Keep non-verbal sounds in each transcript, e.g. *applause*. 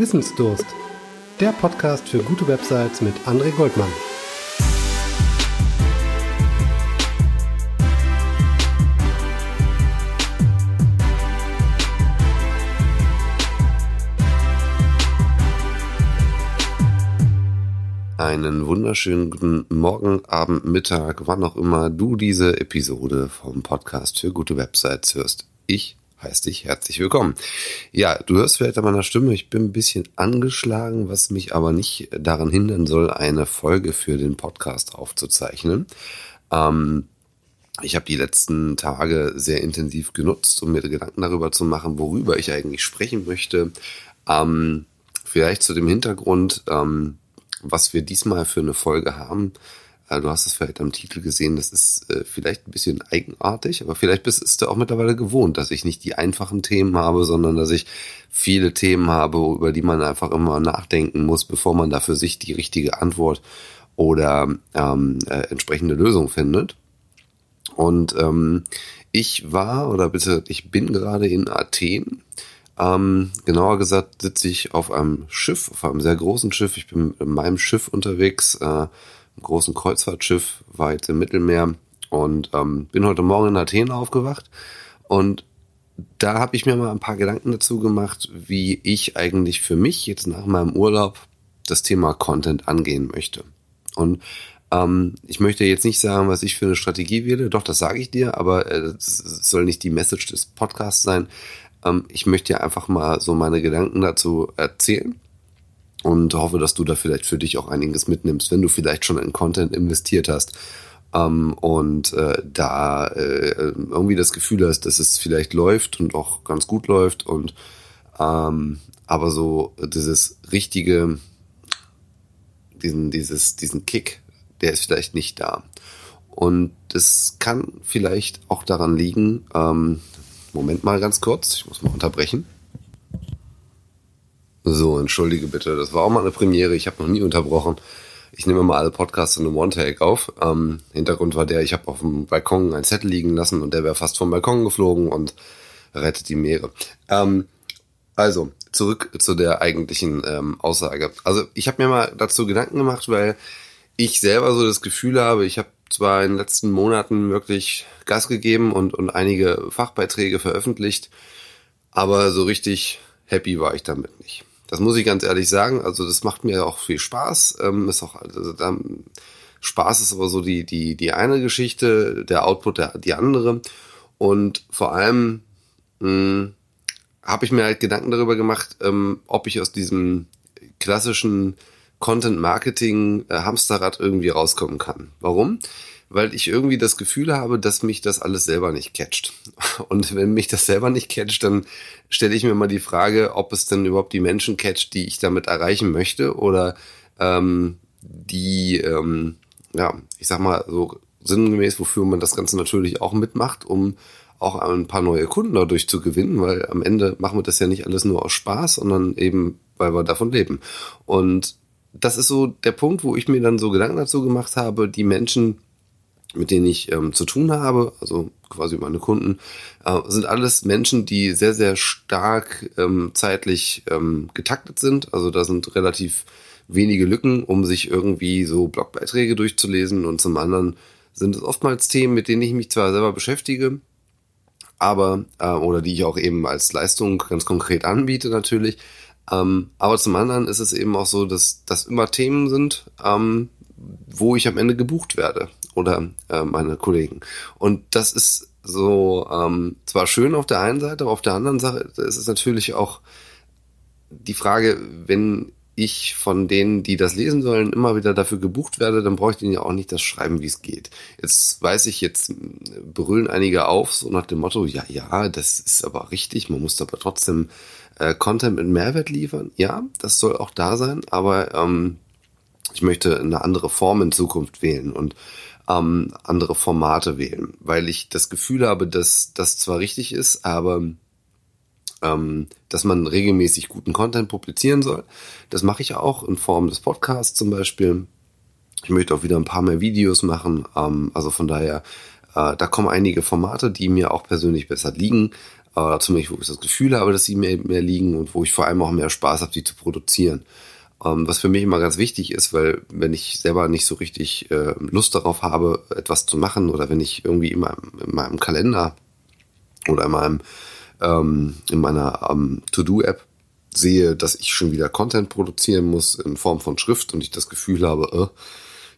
Wissensdurst. Der Podcast für gute Websites mit André Goldmann. Einen wunderschönen guten Morgen, Abend, Mittag, wann auch immer du diese Episode vom Podcast für gute Websites hörst. Ich heiße dich herzlich willkommen. Ja, du hörst vielleicht an meiner Stimme, ich bin ein bisschen angeschlagen, was mich aber nicht daran hindern soll, eine Folge für den Podcast aufzuzeichnen. Ähm, ich habe die letzten Tage sehr intensiv genutzt, um mir Gedanken darüber zu machen, worüber ich eigentlich sprechen möchte. Ähm, vielleicht zu dem Hintergrund, ähm, was wir diesmal für eine Folge haben. Du hast es vielleicht am Titel gesehen, das ist äh, vielleicht ein bisschen eigenartig, aber vielleicht bist du auch mittlerweile gewohnt, dass ich nicht die einfachen Themen habe, sondern dass ich viele Themen habe, über die man einfach immer nachdenken muss, bevor man da für sich die richtige Antwort oder ähm, äh, entsprechende Lösung findet. Und ähm, ich war oder bitte, ich bin gerade in Athen ähm, genauer gesagt sitze ich auf einem Schiff, auf einem sehr großen Schiff. Ich bin in meinem Schiff unterwegs, äh, großen Kreuzfahrtschiff weit im Mittelmeer und ähm, bin heute Morgen in Athen aufgewacht und da habe ich mir mal ein paar Gedanken dazu gemacht, wie ich eigentlich für mich jetzt nach meinem Urlaub das Thema Content angehen möchte. Und ähm, ich möchte jetzt nicht sagen, was ich für eine Strategie wähle, doch das sage ich dir, aber äh, soll nicht die Message des Podcasts sein. Ähm, ich möchte dir einfach mal so meine Gedanken dazu erzählen und hoffe, dass du da vielleicht für dich auch einiges mitnimmst, wenn du vielleicht schon in Content investiert hast ähm, und äh, da äh, irgendwie das Gefühl hast, dass es vielleicht läuft und auch ganz gut läuft und ähm, aber so dieses richtige, diesen, dieses, diesen Kick, der ist vielleicht nicht da. Und es kann vielleicht auch daran liegen, ähm, Moment mal ganz kurz, ich muss mal unterbrechen. So, entschuldige bitte, das war auch mal eine Premiere, ich habe noch nie unterbrochen. Ich nehme mal alle Podcasts in einem One-Take auf. Ähm, Hintergrund war der, ich habe auf dem Balkon einen Zettel liegen lassen und der wäre fast vom Balkon geflogen und rettet die Meere. Ähm, also, zurück zu der eigentlichen ähm, Aussage. Also, ich habe mir mal dazu Gedanken gemacht, weil ich selber so das Gefühl habe, ich habe zwar in den letzten Monaten wirklich Gas gegeben und, und einige Fachbeiträge veröffentlicht, aber so richtig happy war ich damit nicht. Das muss ich ganz ehrlich sagen. Also das macht mir auch viel Spaß. Ähm, ist auch, also da, Spaß ist aber so die, die, die eine Geschichte, der Output der, die andere. Und vor allem hm, habe ich mir halt Gedanken darüber gemacht, ähm, ob ich aus diesem klassischen Content Marketing äh, irgendwie rauskommen kann. Warum? Weil ich irgendwie das Gefühl habe, dass mich das alles selber nicht catcht. Und wenn mich das selber nicht catcht, dann stelle ich mir mal die Frage, ob es denn überhaupt die Menschen catcht, die ich damit erreichen möchte oder ähm, die, ähm, ja, ich sag mal so sinngemäß, wofür man das Ganze natürlich auch mitmacht, um auch ein paar neue Kunden dadurch zu gewinnen, weil am Ende machen wir das ja nicht alles nur aus Spaß, sondern eben, weil wir davon leben. Und das ist so der Punkt, wo ich mir dann so Gedanken dazu gemacht habe, die Menschen, mit denen ich ähm, zu tun habe, also quasi meine Kunden, äh, sind alles Menschen, die sehr, sehr stark ähm, zeitlich ähm, getaktet sind. Also da sind relativ wenige Lücken, um sich irgendwie so Blogbeiträge durchzulesen. Und zum anderen sind es oftmals Themen, mit denen ich mich zwar selber beschäftige, aber, äh, oder die ich auch eben als Leistung ganz konkret anbiete natürlich, ähm, aber zum anderen ist es eben auch so, dass das immer Themen sind, ähm, wo ich am Ende gebucht werde oder äh, meine Kollegen. Und das ist so ähm, zwar schön auf der einen Seite, aber auf der anderen Seite ist es natürlich auch die Frage, wenn ich von denen, die das lesen sollen, immer wieder dafür gebucht werde, dann brauche ich denen ja auch nicht das schreiben, wie es geht. Jetzt weiß ich, jetzt brüllen einige auf, so nach dem Motto, ja, ja, das ist aber richtig, man muss aber trotzdem äh, Content mit Mehrwert liefern. Ja, das soll auch da sein, aber ähm, ich möchte eine andere Form in Zukunft wählen und ähm, andere Formate wählen, weil ich das Gefühl habe, dass das zwar richtig ist, aber ähm, dass man regelmäßig guten Content publizieren soll. Das mache ich auch in Form des Podcasts zum Beispiel. Ich möchte auch wieder ein paar mehr Videos machen. Ähm, also von daher, äh, da kommen einige Formate, die mir auch persönlich besser liegen. äh, zumindest wo ich das Gefühl habe, dass sie mehr, mehr liegen und wo ich vor allem auch mehr Spaß habe, sie zu produzieren. Ähm, was für mich immer ganz wichtig ist, weil wenn ich selber nicht so richtig äh, Lust darauf habe, etwas zu machen oder wenn ich irgendwie in meinem, in meinem Kalender oder in meinem ähm, in meiner ähm, To-Do-App sehe, dass ich schon wieder Content produzieren muss in Form von Schrift und ich das Gefühl habe, äh,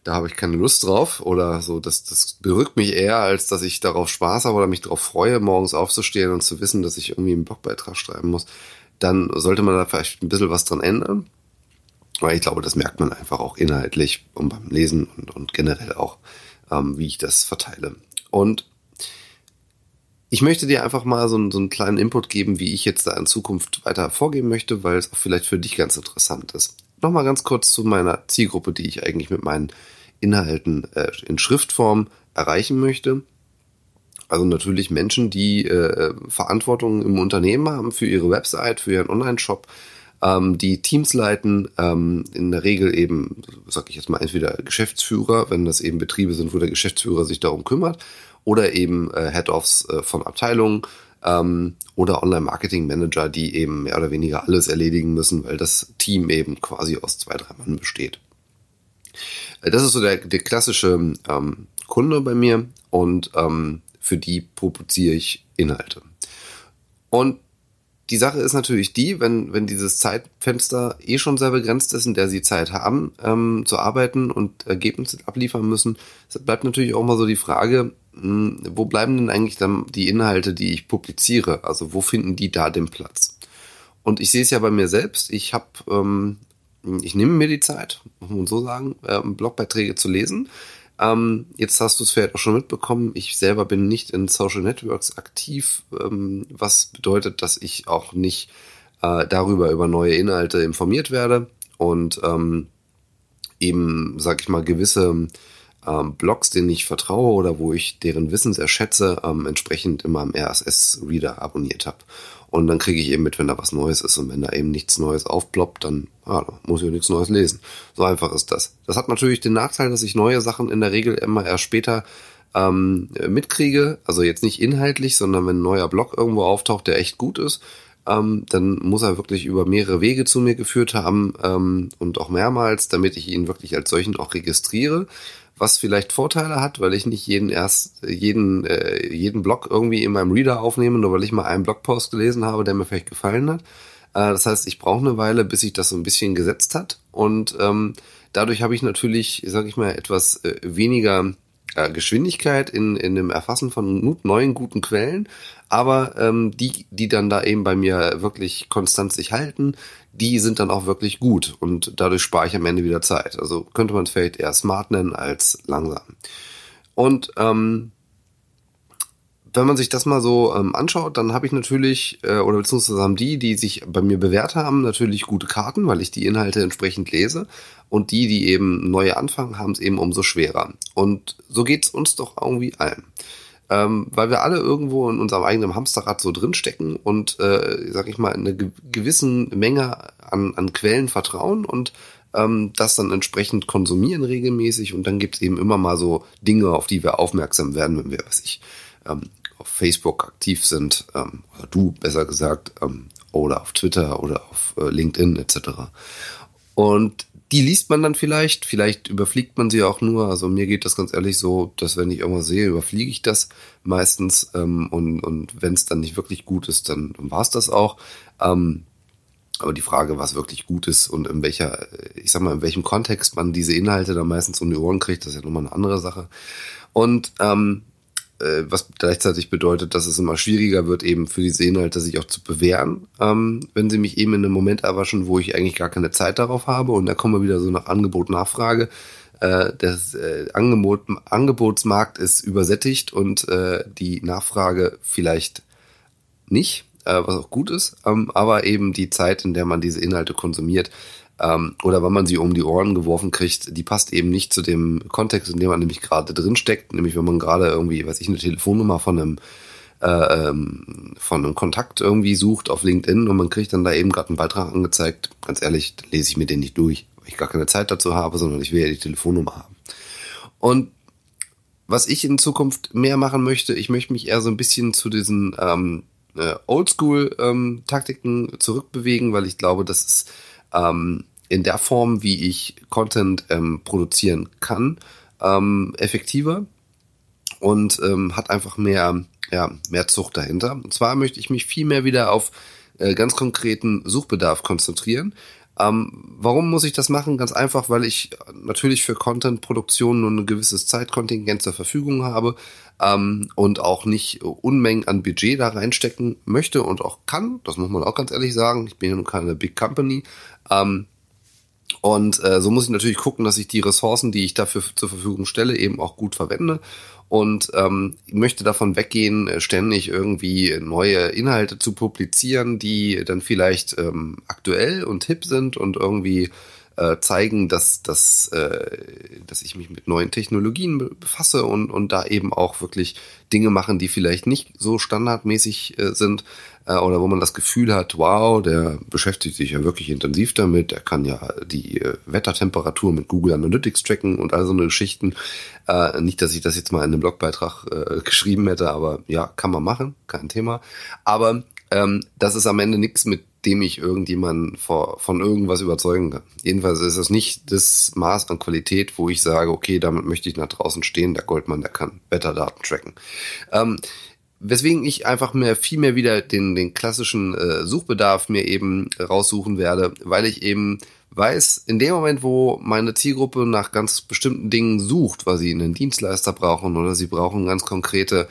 da habe ich keine Lust drauf oder so, das, das berückt mich eher, als dass ich darauf Spaß habe oder mich darauf freue, morgens aufzustehen und zu wissen, dass ich irgendwie einen Blogbeitrag schreiben muss, dann sollte man da vielleicht ein bisschen was dran ändern. Weil ich glaube, das merkt man einfach auch inhaltlich und beim Lesen und, und generell auch, ähm, wie ich das verteile. Und ich möchte dir einfach mal so, so einen kleinen Input geben, wie ich jetzt da in Zukunft weiter vorgehen möchte, weil es auch vielleicht für dich ganz interessant ist. Nochmal ganz kurz zu meiner Zielgruppe, die ich eigentlich mit meinen Inhalten äh, in Schriftform erreichen möchte. Also natürlich Menschen, die äh, Verantwortung im Unternehmen haben für ihre Website, für ihren Online-Shop, ähm, die Teams leiten, ähm, in der Regel eben, sag ich jetzt mal, entweder Geschäftsführer, wenn das eben Betriebe sind, wo der Geschäftsführer sich darum kümmert, oder eben äh, Head-Offs äh, von Abteilungen ähm, oder Online-Marketing-Manager, die eben mehr oder weniger alles erledigen müssen, weil das Team eben quasi aus zwei, drei Mann besteht. Äh, das ist so der, der klassische ähm, Kunde bei mir und ähm, für die produziere ich Inhalte. Und die Sache ist natürlich die, wenn, wenn dieses Zeitfenster eh schon sehr begrenzt ist, in der sie Zeit haben, ähm, zu arbeiten und Ergebnisse abliefern müssen, bleibt natürlich auch mal so die Frage, hm, wo bleiben denn eigentlich dann die Inhalte, die ich publiziere? Also wo finden die da den Platz? Und ich sehe es ja bei mir selbst. Ich habe, ähm, ich nehme mir die Zeit, muss man so sagen, ähm, Blogbeiträge zu lesen. Ähm, jetzt hast du es vielleicht auch schon mitbekommen. Ich selber bin nicht in Social Networks aktiv, ähm, was bedeutet, dass ich auch nicht äh, darüber über neue Inhalte informiert werde und ähm, eben, sag ich mal, gewisse ähm, Blogs, denen ich vertraue oder wo ich deren Wissen sehr schätze, ähm, entsprechend in meinem RSS-Reader abonniert habe. Und dann kriege ich eben mit, wenn da was Neues ist. Und wenn da eben nichts Neues aufploppt, dann ah, muss ich nichts Neues lesen. So einfach ist das. Das hat natürlich den Nachteil, dass ich neue Sachen in der Regel immer erst später ähm, mitkriege. Also jetzt nicht inhaltlich, sondern wenn ein neuer Blog irgendwo auftaucht, der echt gut ist, ähm, dann muss er wirklich über mehrere Wege zu mir geführt haben ähm, und auch mehrmals, damit ich ihn wirklich als solchen auch registriere was vielleicht Vorteile hat, weil ich nicht jeden erst jeden äh, jeden Blog irgendwie in meinem Reader aufnehme, nur weil ich mal einen Blogpost gelesen habe, der mir vielleicht gefallen hat. Äh, das heißt, ich brauche eine Weile, bis sich das so ein bisschen gesetzt hat und ähm, dadurch habe ich natürlich, sage ich mal, etwas äh, weniger äh, Geschwindigkeit in, in dem Erfassen von neuen guten Quellen, aber ähm, die, die dann da eben bei mir wirklich konstant sich halten, die sind dann auch wirklich gut und dadurch spare ich am Ende wieder Zeit. Also könnte man es vielleicht eher smart nennen als langsam. Und ähm, wenn man sich das mal so ähm, anschaut, dann habe ich natürlich, äh, oder beziehungsweise haben die, die sich bei mir bewährt haben, natürlich gute Karten, weil ich die Inhalte entsprechend lese. Und die, die eben neue anfangen, haben es eben umso schwerer. Und so geht's uns doch irgendwie allen. Ähm, weil wir alle irgendwo in unserem eigenen Hamsterrad so drinstecken und, äh, sag ich mal, in eine gewissen Menge an, an Quellen vertrauen und ähm, das dann entsprechend konsumieren regelmäßig. Und dann gibt's eben immer mal so Dinge, auf die wir aufmerksam werden, wenn wir, was ich, ähm, auf Facebook aktiv sind, ähm, oder du besser gesagt, ähm, oder auf Twitter oder auf äh, LinkedIn etc. Und die liest man dann vielleicht, vielleicht überfliegt man sie auch nur. Also mir geht das ganz ehrlich so, dass wenn ich irgendwas sehe, überfliege ich das meistens. Ähm, und und wenn es dann nicht wirklich gut ist, dann, war es das auch. Ähm, aber die Frage, was wirklich gut ist und in welcher, ich sag mal, in welchem Kontext man diese Inhalte dann meistens um die Ohren kriegt, das ist ja nochmal eine andere Sache. Und ähm, äh, was gleichzeitig bedeutet, dass es immer schwieriger wird, eben für diese Inhalte sich auch zu bewähren, ähm, wenn sie mich eben in einem Moment erwaschen, wo ich eigentlich gar keine Zeit darauf habe. Und da kommen wir wieder so nach Angebot, Nachfrage. Äh, das äh, Angebot, Angebotsmarkt ist übersättigt und äh, die Nachfrage vielleicht nicht, äh, was auch gut ist, ähm, aber eben die Zeit, in der man diese Inhalte konsumiert, ähm, oder wenn man sie um die Ohren geworfen kriegt, die passt eben nicht zu dem Kontext, in dem man nämlich gerade drin steckt, nämlich wenn man gerade irgendwie, weiß ich, eine Telefonnummer von einem äh, ähm, von einem Kontakt irgendwie sucht auf LinkedIn und man kriegt dann da eben gerade einen Beitrag angezeigt. Ganz ehrlich, lese ich mir den nicht durch, weil ich gar keine Zeit dazu habe, sondern ich will ja die Telefonnummer haben. Und was ich in Zukunft mehr machen möchte, ich möchte mich eher so ein bisschen zu diesen ähm, äh, Oldschool-Taktiken ähm, zurückbewegen, weil ich glaube, das ist ähm, in der Form, wie ich Content ähm, produzieren kann, ähm, effektiver und ähm, hat einfach mehr, ja, mehr Zucht dahinter. Und zwar möchte ich mich viel mehr wieder auf äh, ganz konkreten Suchbedarf konzentrieren. Ähm, warum muss ich das machen? Ganz einfach, weil ich natürlich für Content-Produktion nur ein gewisses Zeitkontingent zur Verfügung habe ähm, und auch nicht Unmengen an Budget da reinstecken möchte und auch kann. Das muss man auch ganz ehrlich sagen. Ich bin ja nun keine Big Company. Ähm, und äh, so muss ich natürlich gucken, dass ich die Ressourcen, die ich dafür zur Verfügung stelle, eben auch gut verwende. Und ähm, möchte davon weggehen, äh, ständig irgendwie neue Inhalte zu publizieren, die dann vielleicht ähm, aktuell und hip sind und irgendwie äh, zeigen, dass, dass, äh, dass ich mich mit neuen Technologien befasse und, und da eben auch wirklich Dinge machen, die vielleicht nicht so standardmäßig äh, sind äh, oder wo man das Gefühl hat, wow, der beschäftigt sich ja wirklich intensiv damit, der kann ja die äh, Wettertemperatur mit Google Analytics tracken und all so eine Geschichten. Äh, nicht, dass ich das jetzt mal in einem Blogbeitrag äh, *laughs* geschrieben hätte, aber ja, kann man machen, kein Thema. Aber ähm, das ist am Ende nichts, mit dem ich irgendjemanden vor, von irgendwas überzeugen kann. Jedenfalls ist es nicht das Maß an Qualität, wo ich sage, okay, damit möchte ich nach draußen stehen, der Goldmann, der kann Wetterdaten tracken. Ähm, weswegen ich einfach mehr viel mehr wieder den den klassischen äh, Suchbedarf mir eben raussuchen werde, weil ich eben weiß, in dem Moment, wo meine Zielgruppe nach ganz bestimmten Dingen sucht, weil sie einen Dienstleister brauchen oder sie brauchen ganz konkrete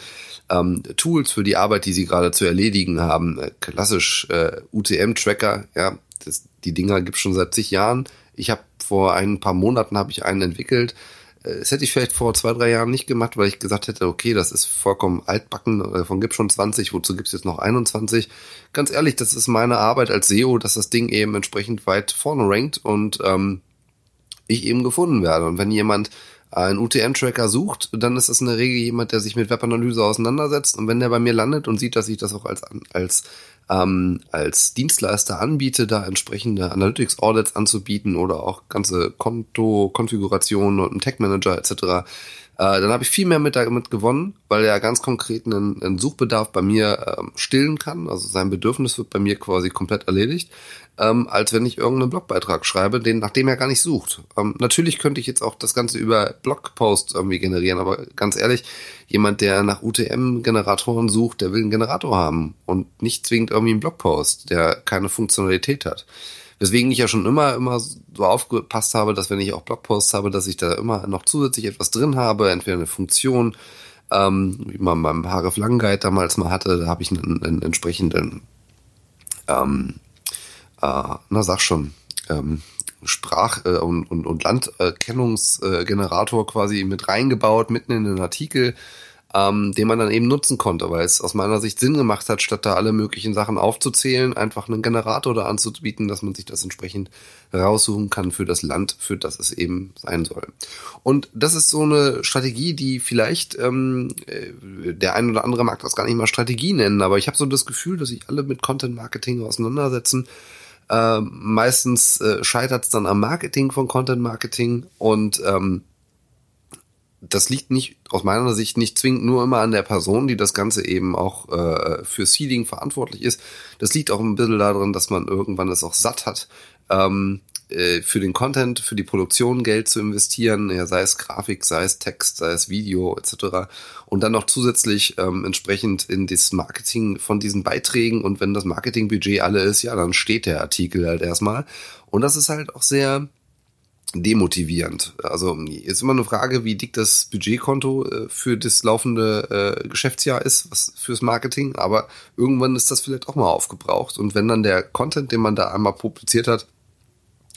ähm, Tools für die Arbeit, die sie gerade zu erledigen haben. Äh, klassisch äh, UTM-Tracker, ja, das, die Dinger gibt's schon seit zig Jahren. Ich habe vor ein paar Monaten habe ich einen entwickelt. Äh, das hätte ich vielleicht vor zwei, drei Jahren nicht gemacht, weil ich gesagt hätte, okay, das ist vollkommen altbacken, davon gibt's schon 20, wozu gibt's jetzt noch 21? Ganz ehrlich, das ist meine Arbeit als SEO, dass das Ding eben entsprechend weit vorne rankt und ähm, ich eben gefunden werde. Und wenn jemand einen UTM-Tracker sucht, dann ist das in der Regel jemand, der sich mit Webanalyse auseinandersetzt. Und wenn der bei mir landet und sieht, dass ich das auch als, als, ähm, als Dienstleister anbiete, da entsprechende Analytics-Audits anzubieten oder auch ganze Konto-Konfigurationen und einen Tech-Manager etc., äh, dann habe ich viel mehr mit damit gewonnen, weil er ganz konkret einen, einen Suchbedarf bei mir ähm, stillen kann. Also sein Bedürfnis wird bei mir quasi komplett erledigt, ähm, als wenn ich irgendeinen Blogbeitrag schreibe, den nachdem er gar nicht sucht. Ähm, natürlich könnte ich jetzt auch das Ganze über Blogposts irgendwie generieren, aber ganz ehrlich, jemand, der nach UTM-Generatoren sucht, der will einen Generator haben und nicht zwingend irgendwie einen Blogpost, der keine Funktionalität hat. Weswegen ich ja schon immer, immer so aufgepasst habe, dass wenn ich auch Blogposts habe, dass ich da immer noch zusätzlich etwas drin habe, entweder eine Funktion, ähm, wie man beim Haref Langguide damals mal hatte, da habe ich einen, einen entsprechenden, ähm, äh, na sag schon, ähm, Sprach- äh, und, und, und Landerkennungsgenerator quasi mit reingebaut, mitten in den Artikel, ähm, den man dann eben nutzen konnte, weil es aus meiner Sicht Sinn gemacht hat, statt da alle möglichen Sachen aufzuzählen, einfach einen Generator da anzubieten, dass man sich das entsprechend raussuchen kann für das Land, für das es eben sein soll. Und das ist so eine Strategie, die vielleicht ähm, äh, der ein oder andere mag das gar nicht mal Strategie nennen, aber ich habe so das Gefühl, dass sich alle mit Content Marketing auseinandersetzen. Äh, meistens äh, scheitert es dann am Marketing von Content Marketing und ähm, das liegt nicht aus meiner Sicht nicht zwingend nur immer an der Person, die das Ganze eben auch äh, für Seeding verantwortlich ist. Das liegt auch ein bisschen daran, dass man irgendwann es auch satt hat, ähm, äh, für den Content, für die Produktion Geld zu investieren, ja, sei es Grafik, sei es Text, sei es Video etc. Und dann noch zusätzlich ähm, entsprechend in das Marketing von diesen Beiträgen und wenn das Marketingbudget alle ist, ja, dann steht der Artikel halt erstmal. Und das ist halt auch sehr demotivierend. Also ist immer eine Frage, wie dick das Budgetkonto äh, für das laufende äh, Geschäftsjahr ist, was fürs Marketing, aber irgendwann ist das vielleicht auch mal aufgebraucht. Und wenn dann der Content, den man da einmal publiziert hat,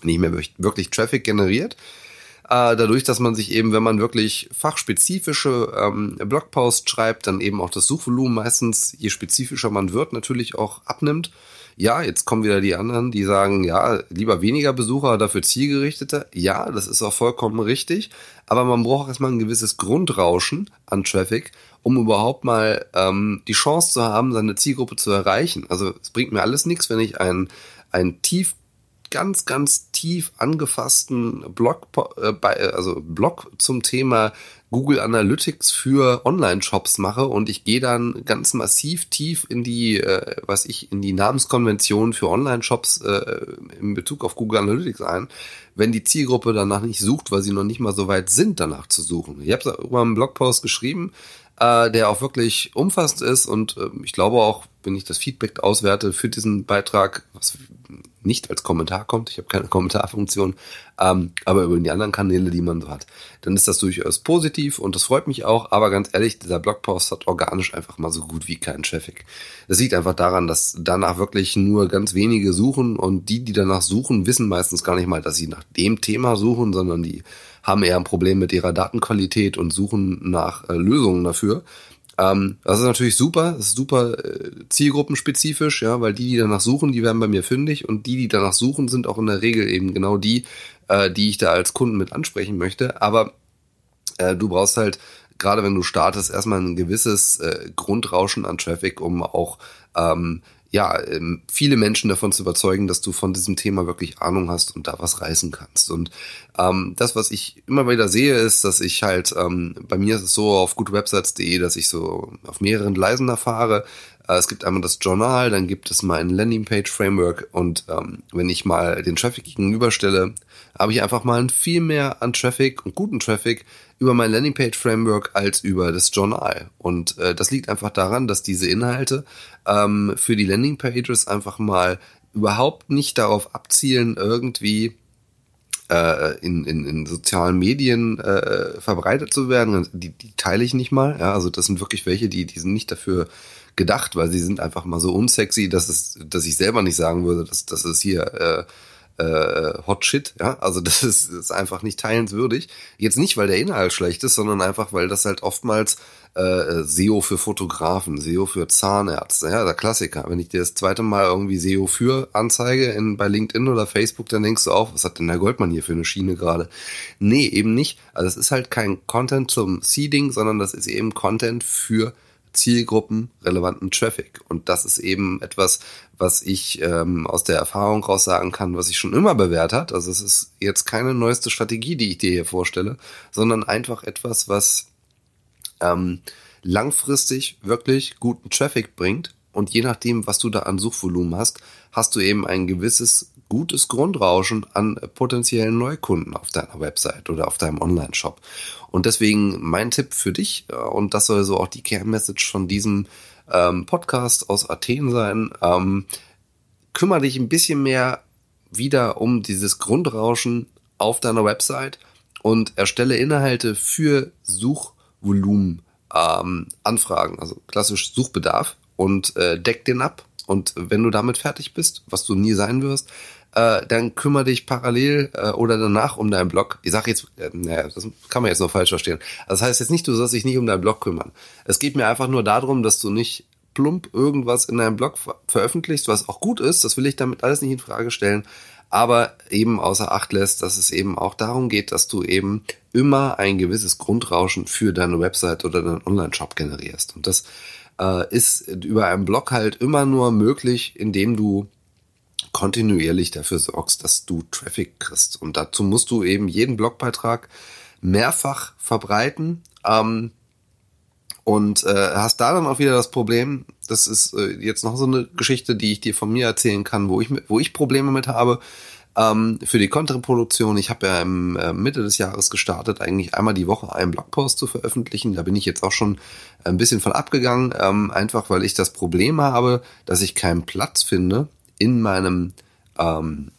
nicht mehr wirklich Traffic generiert, äh, dadurch, dass man sich eben, wenn man wirklich fachspezifische ähm, Blogposts schreibt, dann eben auch das Suchvolumen meistens, je spezifischer man wird, natürlich auch abnimmt ja, jetzt kommen wieder die anderen, die sagen, ja, lieber weniger Besucher, dafür zielgerichteter. Ja, das ist auch vollkommen richtig. Aber man braucht erstmal ein gewisses Grundrauschen an Traffic, um überhaupt mal ähm, die Chance zu haben, seine Zielgruppe zu erreichen. Also es bringt mir alles nichts, wenn ich einen, einen tief ganz, ganz tief angefassten Blog, äh, bei, also Blog zum Thema Google Analytics für Online-Shops mache und ich gehe dann ganz massiv tief in die, äh, was ich, in die Namenskonvention für Online-Shops äh, in Bezug auf Google Analytics ein, wenn die Zielgruppe danach nicht sucht, weil sie noch nicht mal so weit sind, danach zu suchen. Ich habe über einen Blogpost geschrieben, äh, der auch wirklich umfassend ist und äh, ich glaube auch, wenn ich das Feedback auswerte für diesen Beitrag, was nicht als Kommentar kommt, ich habe keine *laughs* Kommentarfunktion, ähm, aber über die anderen Kanäle, die man so hat, dann ist das durchaus positiv und das freut mich auch, aber ganz ehrlich, dieser Blogpost hat organisch einfach mal so gut wie keinen Traffic. Das liegt einfach daran, dass danach wirklich nur ganz wenige suchen und die, die danach suchen, wissen meistens gar nicht mal, dass sie nach dem Thema suchen, sondern die haben eher ein Problem mit ihrer Datenqualität und suchen nach äh, Lösungen dafür. Ähm, das ist natürlich super, das ist super äh, zielgruppenspezifisch, ja, weil die, die danach suchen, die werden bei mir fündig und die, die danach suchen, sind auch in der Regel eben genau die, äh, die ich da als Kunden mit ansprechen möchte. Aber äh, du brauchst halt, gerade wenn du startest, erstmal ein gewisses äh, Grundrauschen an Traffic, um auch ähm, ja, ähm, viele Menschen davon zu überzeugen, dass du von diesem Thema wirklich Ahnung hast und da was reißen kannst. Und ähm, das, was ich immer wieder sehe, ist, dass ich halt, ähm, bei mir ist es so auf goodwebsites.de, dass ich so auf mehreren Gleisen erfahre. Äh, es gibt einmal das Journal, dann gibt es mein Landingpage-Framework und ähm, wenn ich mal den Traffic gegenüberstelle, habe ich einfach mal viel mehr an Traffic und guten Traffic über mein Landingpage-Framework als über das Journal. Und äh, das liegt einfach daran, dass diese Inhalte ähm, für die Landingpages einfach mal überhaupt nicht darauf abzielen, irgendwie äh, in, in, in sozialen Medien äh, verbreitet zu werden. Die, die teile ich nicht mal. Ja, also das sind wirklich welche, die, die sind nicht dafür gedacht, weil sie sind einfach mal so unsexy, dass es, dass ich selber nicht sagen würde, dass, dass es hier äh, äh, Hot Shit, ja, also das ist, ist einfach nicht teilenswürdig. Jetzt nicht, weil der Inhalt schlecht ist, sondern einfach, weil das halt oftmals äh, SEO für Fotografen, SEO für Zahnärzte, ja, der Klassiker. Wenn ich dir das zweite Mal irgendwie SEO für anzeige in, bei LinkedIn oder Facebook, dann denkst du auch, was hat denn der Goldmann hier für eine Schiene gerade? Nee, eben nicht. Also es ist halt kein Content zum Seeding, sondern das ist eben Content für zielgruppenrelevanten Traffic. Und das ist eben etwas, was ich ähm, aus der Erfahrung raus sagen kann, was ich schon immer bewährt hat. Also es ist jetzt keine neueste Strategie, die ich dir hier vorstelle, sondern einfach etwas, was ähm, langfristig wirklich guten Traffic bringt. Und je nachdem, was du da an Suchvolumen hast, hast du eben ein gewisses gutes Grundrauschen an potenziellen Neukunden auf deiner Website oder auf deinem Online-Shop. Und deswegen mein Tipp für dich, äh, und das soll so auch die Kernmessage von diesem ähm, Podcast aus Athen sein, ähm, kümmere dich ein bisschen mehr wieder um dieses Grundrauschen auf deiner Website und erstelle Inhalte für Suchvolumen ähm, Anfragen, also klassisch Suchbedarf und äh, deck den ab. Und wenn du damit fertig bist, was du nie sein wirst, äh, dann kümmere dich parallel äh, oder danach um deinen Blog. Ich sage jetzt, äh, naja, das kann man jetzt noch falsch verstehen. Das heißt jetzt nicht, du sollst dich nicht um deinen Blog kümmern. Es geht mir einfach nur darum, dass du nicht plump irgendwas in deinem Blog ver veröffentlichst, was auch gut ist. Das will ich damit alles nicht in Frage stellen. Aber eben außer Acht lässt, dass es eben auch darum geht, dass du eben immer ein gewisses Grundrauschen für deine Website oder deinen Online-Shop generierst. Und das äh, ist über einen Blog halt immer nur möglich, indem du kontinuierlich dafür sorgst, dass du Traffic kriegst. Und dazu musst du eben jeden Blogbeitrag mehrfach verbreiten. Ähm, und äh, hast da dann auch wieder das Problem, das ist äh, jetzt noch so eine Geschichte, die ich dir von mir erzählen kann, wo ich, wo ich Probleme mit habe. Ähm, für die Content-Produktion, ich habe ja im äh, Mitte des Jahres gestartet, eigentlich einmal die Woche einen Blogpost zu veröffentlichen. Da bin ich jetzt auch schon ein bisschen von abgegangen, ähm, einfach weil ich das Problem habe, dass ich keinen Platz finde in meinem, ähm,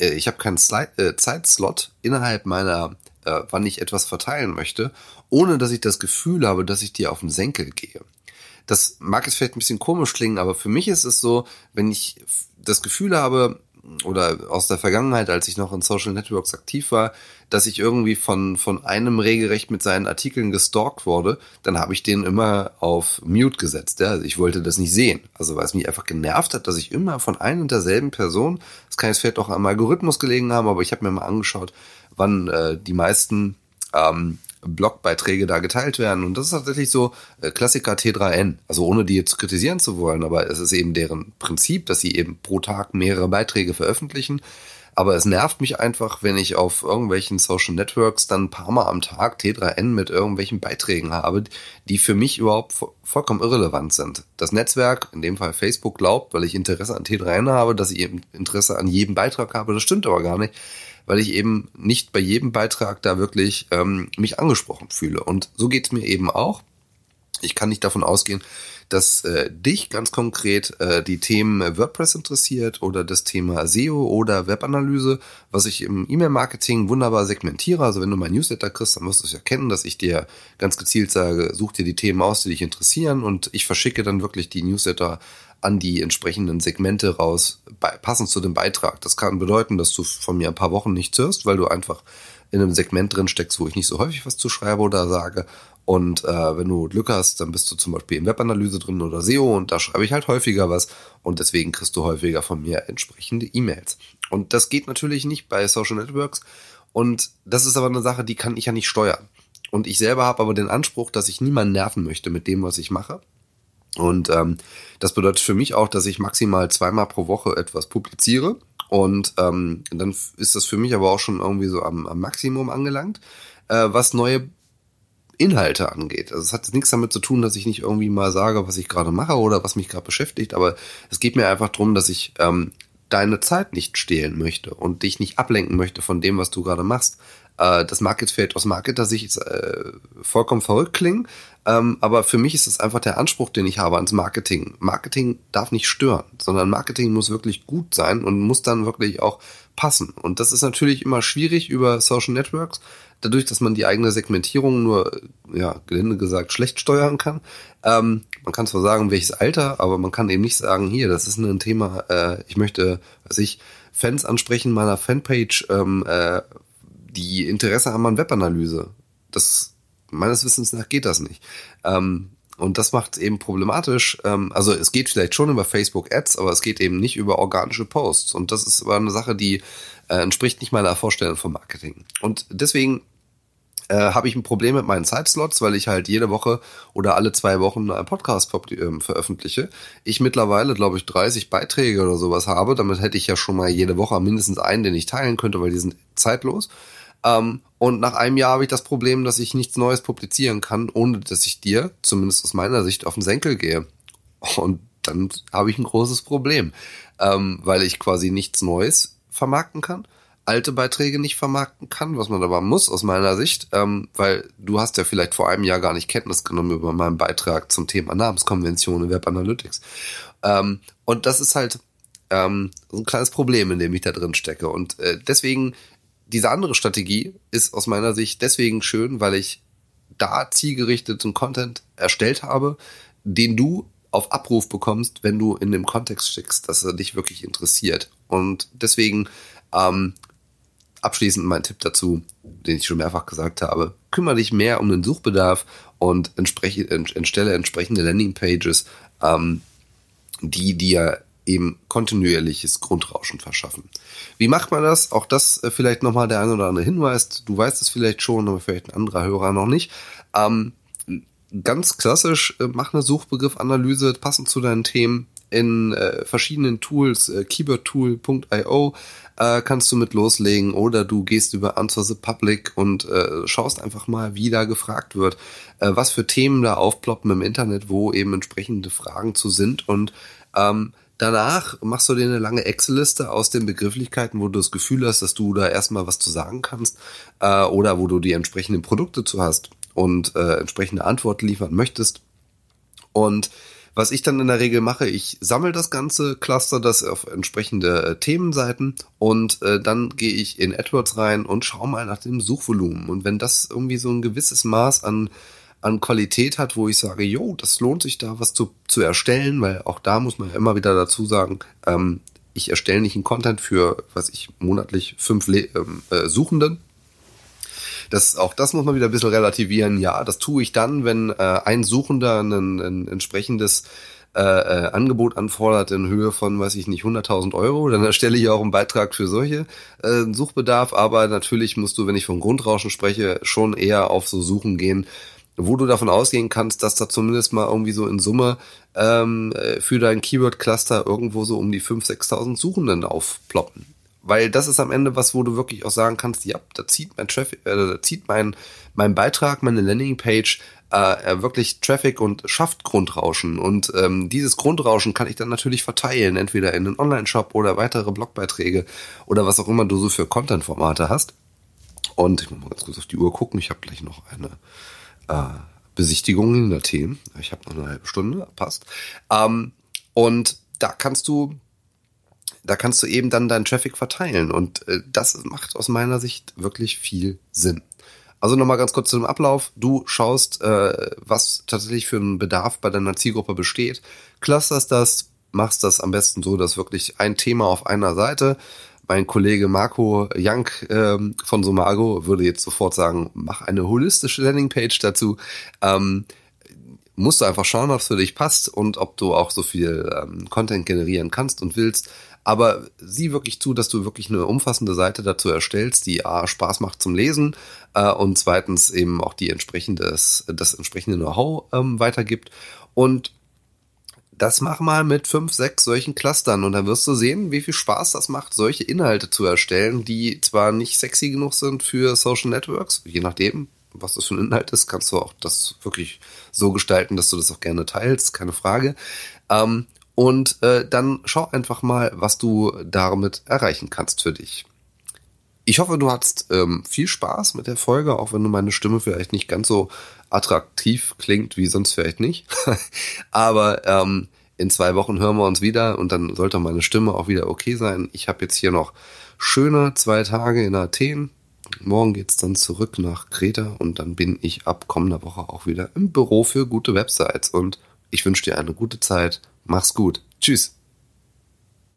äh, ich habe keinen Slide, äh, Zeitslot innerhalb meiner, äh, wann ich etwas verteilen möchte, ohne dass ich das Gefühl habe, dass ich dir auf den Senkel gehe. Das mag jetzt vielleicht ein bisschen komisch klingen, aber für mich ist es so, wenn ich das Gefühl habe, oder aus der Vergangenheit, als ich noch in Social Networks aktiv war, dass ich irgendwie von, von einem regelrecht mit seinen Artikeln gestalkt wurde, dann habe ich den immer auf Mute gesetzt. Ja? Also ich wollte das nicht sehen. Also weil es mich einfach genervt hat, dass ich immer von einer und derselben Person, das kann jetzt vielleicht auch am Algorithmus gelegen haben, aber ich habe mir mal angeschaut, wann äh, die meisten ähm, Blogbeiträge da geteilt werden. Und das ist tatsächlich so äh, Klassiker T3N. Also ohne die jetzt kritisieren zu wollen, aber es ist eben deren Prinzip, dass sie eben pro Tag mehrere Beiträge veröffentlichen. Aber es nervt mich einfach, wenn ich auf irgendwelchen Social Networks dann ein paar Mal am Tag T3N mit irgendwelchen Beiträgen habe, die für mich überhaupt vollkommen irrelevant sind. Das Netzwerk, in dem Fall Facebook, glaubt, weil ich Interesse an T3N habe, dass ich eben Interesse an jedem Beitrag habe. Das stimmt aber gar nicht, weil ich eben nicht bei jedem Beitrag da wirklich ähm, mich angesprochen fühle. Und so geht's mir eben auch. Ich kann nicht davon ausgehen, dass äh, dich ganz konkret äh, die Themen WordPress interessiert oder das Thema SEO oder Webanalyse, was ich im E-Mail-Marketing wunderbar segmentiere. Also wenn du mein Newsletter kriegst, dann wirst du es ja kennen, dass ich dir ganz gezielt sage, such dir die Themen aus, die dich interessieren und ich verschicke dann wirklich die Newsletter an die entsprechenden Segmente raus, passend zu dem Beitrag. Das kann bedeuten, dass du von mir ein paar Wochen nichts hörst, weil du einfach in einem Segment drin steckst, wo ich nicht so häufig was zu schreibe oder sage. Und äh, wenn du Glück hast, dann bist du zum Beispiel in Webanalyse drin oder SEO und da schreibe ich halt häufiger was und deswegen kriegst du häufiger von mir entsprechende E-Mails. Und das geht natürlich nicht bei Social Networks und das ist aber eine Sache, die kann ich ja nicht steuern. Und ich selber habe aber den Anspruch, dass ich niemanden nerven möchte mit dem, was ich mache. Und ähm, das bedeutet für mich auch, dass ich maximal zweimal pro Woche etwas publiziere. Und ähm, dann ist das für mich aber auch schon irgendwie so am, am Maximum angelangt, äh, was neue Inhalte angeht. Also es hat nichts damit zu tun, dass ich nicht irgendwie mal sage, was ich gerade mache oder was mich gerade beschäftigt, aber es geht mir einfach darum, dass ich ähm, deine Zeit nicht stehlen möchte und dich nicht ablenken möchte von dem, was du gerade machst. Äh, das jetzt vielleicht aus Marketer-Sicht äh, vollkommen verrückt klingen, ähm, aber für mich ist es einfach der Anspruch, den ich habe ans Marketing. Marketing darf nicht stören, sondern Marketing muss wirklich gut sein und muss dann wirklich auch passen. Und das ist natürlich immer schwierig über Social Networks, dadurch, dass man die eigene Segmentierung nur, ja, gelinde gesagt, schlecht steuern kann. Ähm, man kann zwar sagen, welches Alter, aber man kann eben nicht sagen, hier, das ist ein Thema, äh, ich möchte, weiß ich, Fans ansprechen meiner Fanpage, ähm, äh, die Interesse haben an Webanalyse. Das, meines Wissens nach geht das nicht. Ähm, und das macht es eben problematisch. Ähm, also es geht vielleicht schon über Facebook Ads, aber es geht eben nicht über organische Posts. Und das ist aber eine Sache, die äh, entspricht nicht meiner Vorstellung vom Marketing. Und deswegen äh, habe ich ein Problem mit meinen Zeitslots, weil ich halt jede Woche oder alle zwei Wochen einen Podcast äh, veröffentliche. Ich mittlerweile, glaube ich, 30 Beiträge oder sowas habe. Damit hätte ich ja schon mal jede Woche mindestens einen, den ich teilen könnte, weil die sind zeitlos. Ähm, und nach einem Jahr habe ich das Problem, dass ich nichts Neues publizieren kann, ohne dass ich dir, zumindest aus meiner Sicht, auf den Senkel gehe. Und dann habe ich ein großes Problem, ähm, weil ich quasi nichts Neues vermarkten kann, alte Beiträge nicht vermarkten kann, was man aber muss aus meiner Sicht, ähm, weil du hast ja vielleicht vor einem Jahr gar nicht Kenntnis genommen über meinen Beitrag zum Thema Namenskonvention in Web Analytics. Ähm, und das ist halt ähm, ein kleines Problem, in dem ich da drin stecke. Und äh, deswegen diese andere Strategie ist aus meiner Sicht deswegen schön, weil ich da zielgerichteten Content erstellt habe, den du auf Abruf bekommst, wenn du in dem Kontext steckst, dass er dich wirklich interessiert. Und deswegen ähm, abschließend mein Tipp dazu, den ich schon mehrfach gesagt habe, kümmere dich mehr um den Suchbedarf und entspreche, entstelle entsprechende Landingpages, ähm, die dir eben kontinuierliches Grundrauschen verschaffen. Wie macht man das? Auch das äh, vielleicht nochmal der ein oder andere Hinweis. Du weißt es vielleicht schon, aber vielleicht ein anderer Hörer noch nicht. Ähm, ganz klassisch, äh, mach eine Suchbegriffanalyse passend zu deinen Themen in äh, verschiedenen Tools, äh, keywordtool.io äh, kannst du mit loslegen oder du gehst über Answer the Public und äh, schaust einfach mal, wie da gefragt wird, äh, was für Themen da aufploppen im Internet, wo eben entsprechende Fragen zu sind und ähm, Danach machst du dir eine lange Excel-Liste aus den Begrifflichkeiten, wo du das Gefühl hast, dass du da erstmal was zu sagen kannst äh, oder wo du die entsprechenden Produkte zu hast und äh, entsprechende Antworten liefern möchtest. Und was ich dann in der Regel mache, ich sammle das ganze, cluster das auf entsprechende äh, Themenseiten und äh, dann gehe ich in AdWords rein und schaue mal nach dem Suchvolumen. Und wenn das irgendwie so ein gewisses Maß an an Qualität hat, wo ich sage, jo, das lohnt sich da was zu, zu erstellen, weil auch da muss man ja immer wieder dazu sagen, ähm, ich erstelle nicht einen Content für, was ich, monatlich fünf Le ähm, äh, Suchenden. Das, auch das muss man wieder ein bisschen relativieren. Ja, das tue ich dann, wenn äh, ein Suchender ein, ein entsprechendes äh, äh, Angebot anfordert in Höhe von, weiß ich nicht, 100.000 Euro, dann erstelle ich auch einen Beitrag für solche äh, Suchbedarf. Aber natürlich musst du, wenn ich von Grundrauschen spreche, schon eher auf so Suchen gehen, wo du davon ausgehen kannst, dass da zumindest mal irgendwie so in Summe ähm, äh, für dein Keyword-Cluster irgendwo so um die 5.000, 6.000 Suchenden aufploppen. weil das ist am Ende was, wo du wirklich auch sagen kannst, ja, da zieht mein Traffic, äh, da zieht mein, mein Beitrag, meine Landingpage äh, wirklich Traffic und schafft Grundrauschen. Und ähm, dieses Grundrauschen kann ich dann natürlich verteilen, entweder in einen Online-Shop oder weitere Blogbeiträge oder was auch immer du so für Content-Formate hast. Und ich muss mal ganz kurz auf die Uhr gucken. Ich habe gleich noch eine äh, Besichtigung in der Themen. Ich habe noch eine halbe Stunde, passt. Ähm, und da kannst du da kannst du eben dann deinen Traffic verteilen und äh, das macht aus meiner Sicht wirklich viel Sinn. Also nochmal ganz kurz zum Ablauf. Du schaust, äh, was tatsächlich für ein Bedarf bei deiner Zielgruppe besteht, clusterst das, machst das am besten so, dass wirklich ein Thema auf einer Seite. Mein Kollege Marco Jank ähm, von Somago würde jetzt sofort sagen, mach eine holistische Landingpage dazu. Ähm, musst du einfach schauen, ob es für dich passt und ob du auch so viel ähm, Content generieren kannst und willst. Aber sieh wirklich zu, dass du wirklich eine umfassende Seite dazu erstellst, die A, Spaß macht zum Lesen äh, und zweitens eben auch die entsprechendes, das entsprechende Know-how ähm, weitergibt. Und das mach mal mit fünf, sechs solchen Clustern und dann wirst du sehen, wie viel Spaß das macht, solche Inhalte zu erstellen, die zwar nicht sexy genug sind für Social Networks, je nachdem, was das für ein Inhalt ist, kannst du auch das wirklich so gestalten, dass du das auch gerne teilst, keine Frage. Ähm, und äh, dann schau einfach mal, was du damit erreichen kannst für dich. Ich hoffe, du hattest ähm, viel Spaß mit der Folge, auch wenn du meine Stimme vielleicht nicht ganz so attraktiv klingt wie sonst vielleicht nicht. *laughs* Aber ähm, in zwei Wochen hören wir uns wieder und dann sollte meine Stimme auch wieder okay sein. Ich habe jetzt hier noch schöne zwei Tage in Athen. Morgen geht's dann zurück nach Kreta und dann bin ich ab kommender Woche auch wieder im Büro für gute Websites. Und ich wünsche dir eine gute Zeit Mach's gut. Tschüss.